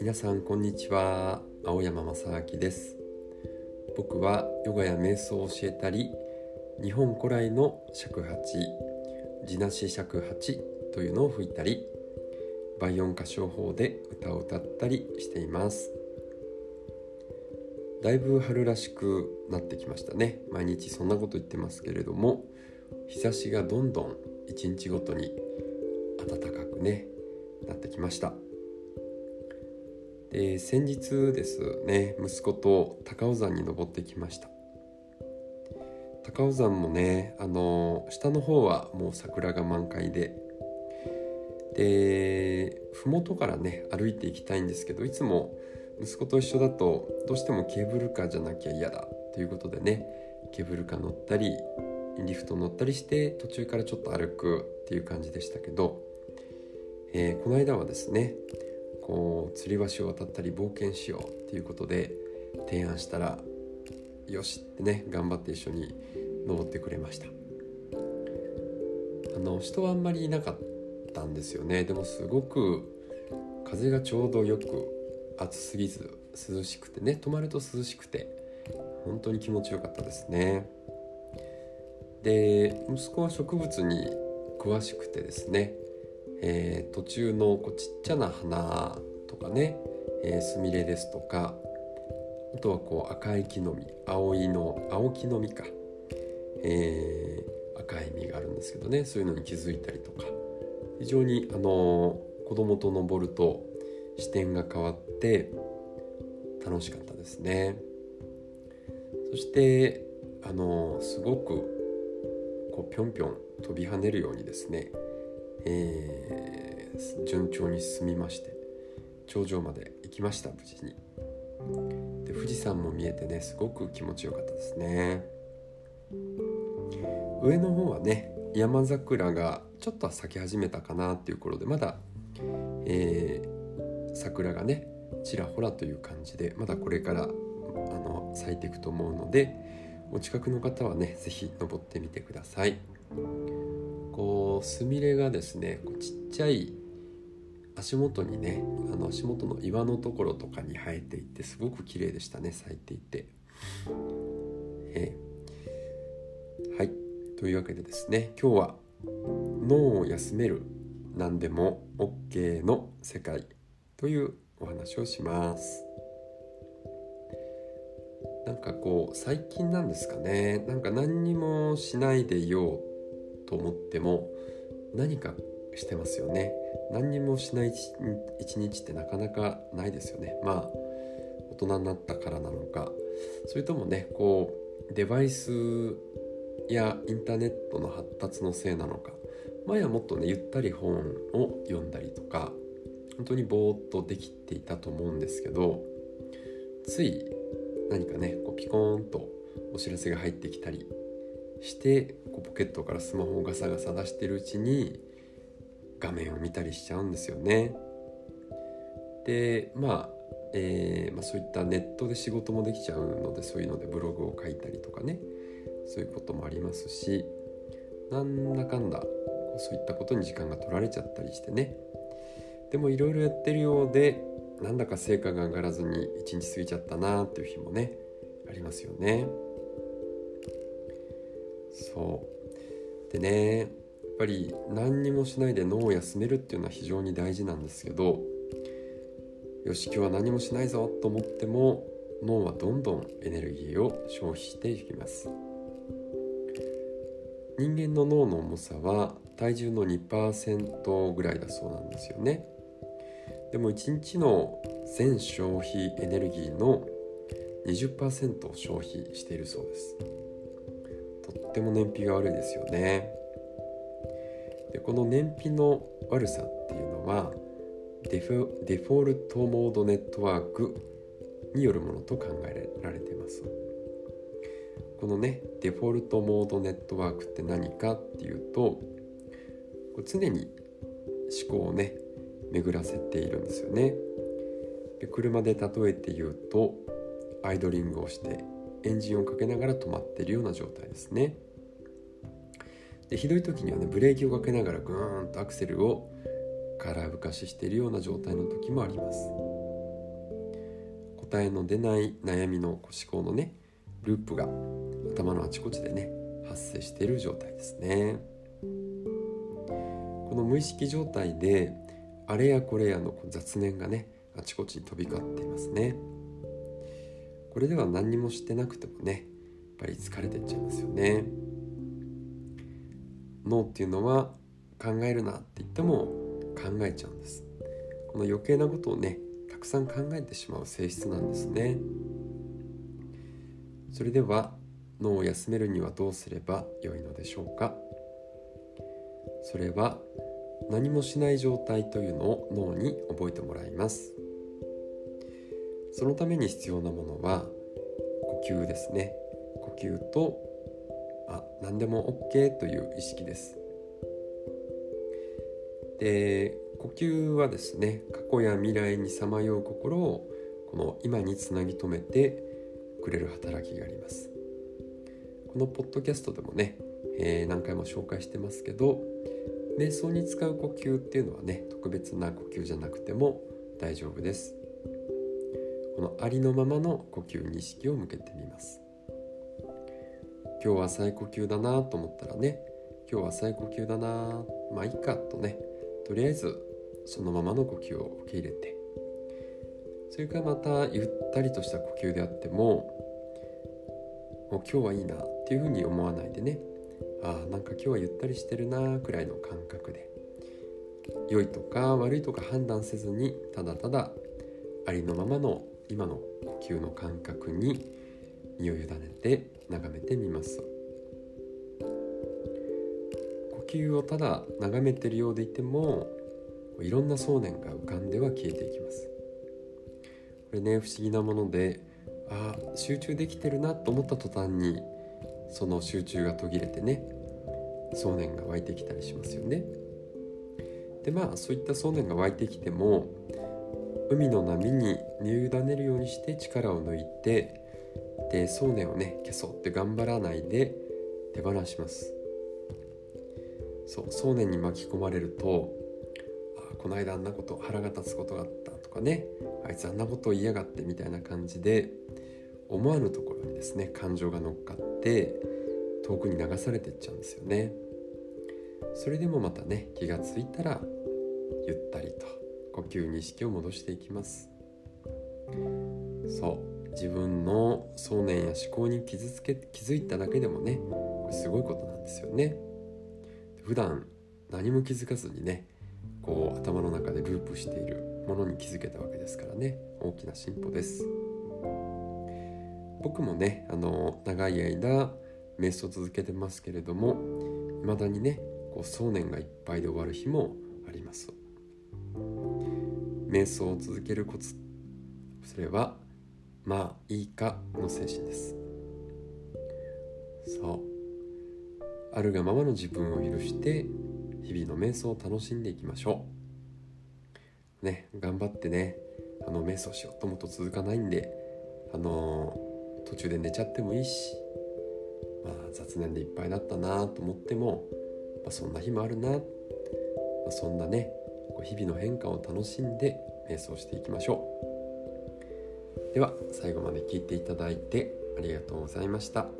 皆さんこんにちは。青山正明です。僕はヨガや瞑想を教えたり日本古来の尺八地なし尺八というのを吹いたり倍音歌唱法で歌を歌ったりしています。だいぶ春らしくなってきましたね。毎日そんなこと言ってますけれども日差しがどんどん一日ごとに暖かくねなってきました。で先日ですね息子と高尾山に登ってきました。高尾山もねあの下の方はもう桜が満開で。で麓からね歩いていきたいんですけどいつも息子と一緒だとどうしてもケーブルカーじゃなきゃ嫌だということでねケーブルカー乗ったりリフト乗ったりして途中からちょっと歩くっていう感じでしたけど、えー、この間はですねこう吊り橋を渡ったり冒険しようっていうことで提案したらよしってね頑張って一緒に登ってくれました。あの人はあんまりいなかったんですよね。でもすごく風がちょうどよく暑すぎず涼しくてね泊まると涼しくて本当に気持ちよかったですね。で息子は植物に詳しくてですね、えー、途中のこうちっちゃな花とかねスミレですとかあとはこう赤い木の実青いの青木の実か、えー、赤い実があるんですけどねそういうのに気づいたりとか非常にあの子供と登ると視点が変わって楽しかったですね。そしてあのすごくこうぴょんぴょん飛び跳ねるようにですね、えー、順調に進みまして頂上まで行きました無事に。で富士山も見えてねすごく気持ちよかったですね。上の方はね山桜がちょっと咲き始めたかなっていう頃でまだ、えー、桜がねちらほらという感じでまだこれからあの咲いていくと思うのでお近くの方はね是非登ってみてください。こうスミレがですねこうちっちゃい足元にねあの足元の岩のところとかに生えていてすごく綺麗でしたね咲いていて、え、はい。というわけでですね今日は脳を休める何でも OK の世界というお話をします。なんかこう最近なんですかね。なんか何にもしないでいようと思っても何かしてますよね。何にもしない一日ってなかなかないですよね。まあ大人になったからなのか。それともねこうデバイスやインターネットの発達のせいなのか。前はもっとねゆったり本を読んだりとか本当にぼーっとできていたと思うんですけどつい何かねこうピコーンとお知らせが入ってきたりしてこうポケットからスマホをガサガサ出してるうちに画面を見たりしちゃうんですよね。でまあ、えー、まあ、そういったネットで仕事もできちゃうのでそういうのでブログを書いたりとかねそういうこともありますしなんだかんだそういったことに時間が取られちゃったりしてねでもいろいろやってるようでなんだか成果が上がらずに一日過ぎちゃったなっていう日もねありますよね。そう。でねやっぱり何にもしないで脳を休めるっていうのは非常に大事なんですけどよし今日は何もしないぞと思っても脳はどんどんエネルギーを消費していきます。人間の脳の重さは体重の2%ぐらいだそうなんですよね。でも1日の全消費エネルギーの20%を消費しているそうです。とっても燃費が悪いですよね。でこの燃費の悪さっていうのはデフデフォルトモードネットワークによるものと考えられています。このねデフォルトモードネットワークって何かっていうと常に思考をね巡らせているんですよね。で車で例えて言うとアイドリングをしてエンジンをかけながら止まっているような状態ですね。でひどい時にはねブレーキをかけながらグーンとアクセルを空ぶかししているような状態の時もあります。答えの出ない悩みの思考のねループが頭のあちこちでね発生している状態ですね。この無意識状態であれやこれやの雑念がねあちこちに飛び交っていますね。これでは何にもしてなくてもねやっぱり疲れていっちゃいますよね。脳っていうのは考えるなって言っても考えちゃうんです。この余計なことをねたくさん考えてしまう性質なんですね。それでは脳を休めるにはどうすればよいのでしょうか。それは何もしない状態というのを脳に覚えてもらいます。そのために必要なものは呼吸ですね。呼吸とあ何でも OK という意識です。で呼吸はですね過去や未来にさまよう心をこの今につなぎ止めてくれる働きがあります。このポッドキャストでもね、えー、何回も紹介してますけど瞑想に使う呼吸っていうのはね特別な呼吸じゃなくても大丈夫です。このありのままの呼吸に意識を向けてみます。今日は再呼吸だなと思ったらね今日は再呼吸だなまあいいかとねとりあえずそのままの呼吸を受け入れてそれからまたゆったりとした呼吸であってももう今日はいいなっていうふうに思わないでねあなんか今日はゆったりしてるなくらいの感覚で。良いとか悪いとか判断せずにただただありのままの今の呼吸の感覚に身を委ねて眺めてみます。呼吸をただ眺めてるようでいてもいろんな想念が浮かんでは消えていきます。これね不思議なものであ集中できてるなと思った途端にその集中が途切れてね想念が湧いてきたりしますよね。でまあそういった想念が湧いてきても海の波に身を委ねるようにして力を抜いてで想念をね消そうって頑張らないで手放します。そう想念に巻き込まれるとあこの間あんなこと腹が立つことがあったとかねあいつあんなことを言いやがってみたいな感じで思わぬところにですね感情が乗っかって遠くに流されてっちゃうんですよね。それでもまたね気がついたらゆったりと呼吸に意識を戻していきます。そう自分の想念や思考に傷つけ気づいただけでもねすごいことなんですよね。普段何も気づかずにねこう頭の中でループしているものに気づけたわけですからね。大きな進歩です。僕もねあの長い間瞑想続けてますけれども未だにねこう想念がいっぱいで終わる日もあります。瞑想を続けるコツ。それはまあいいかの精神です。そう。あるがままの自分を許して日々の瞑想を楽しんでいきましょう。ね頑張ってねあの瞑想しようと思うと続かないんであの途中で寝ちゃってもいいしまあ雑念でいっぱいだったなと思っても、まあ、そんな日もあるな、まあ、そんなね日々の変化を楽しんで瞑想していきましょうでは最後まで聞いていただいてありがとうございました。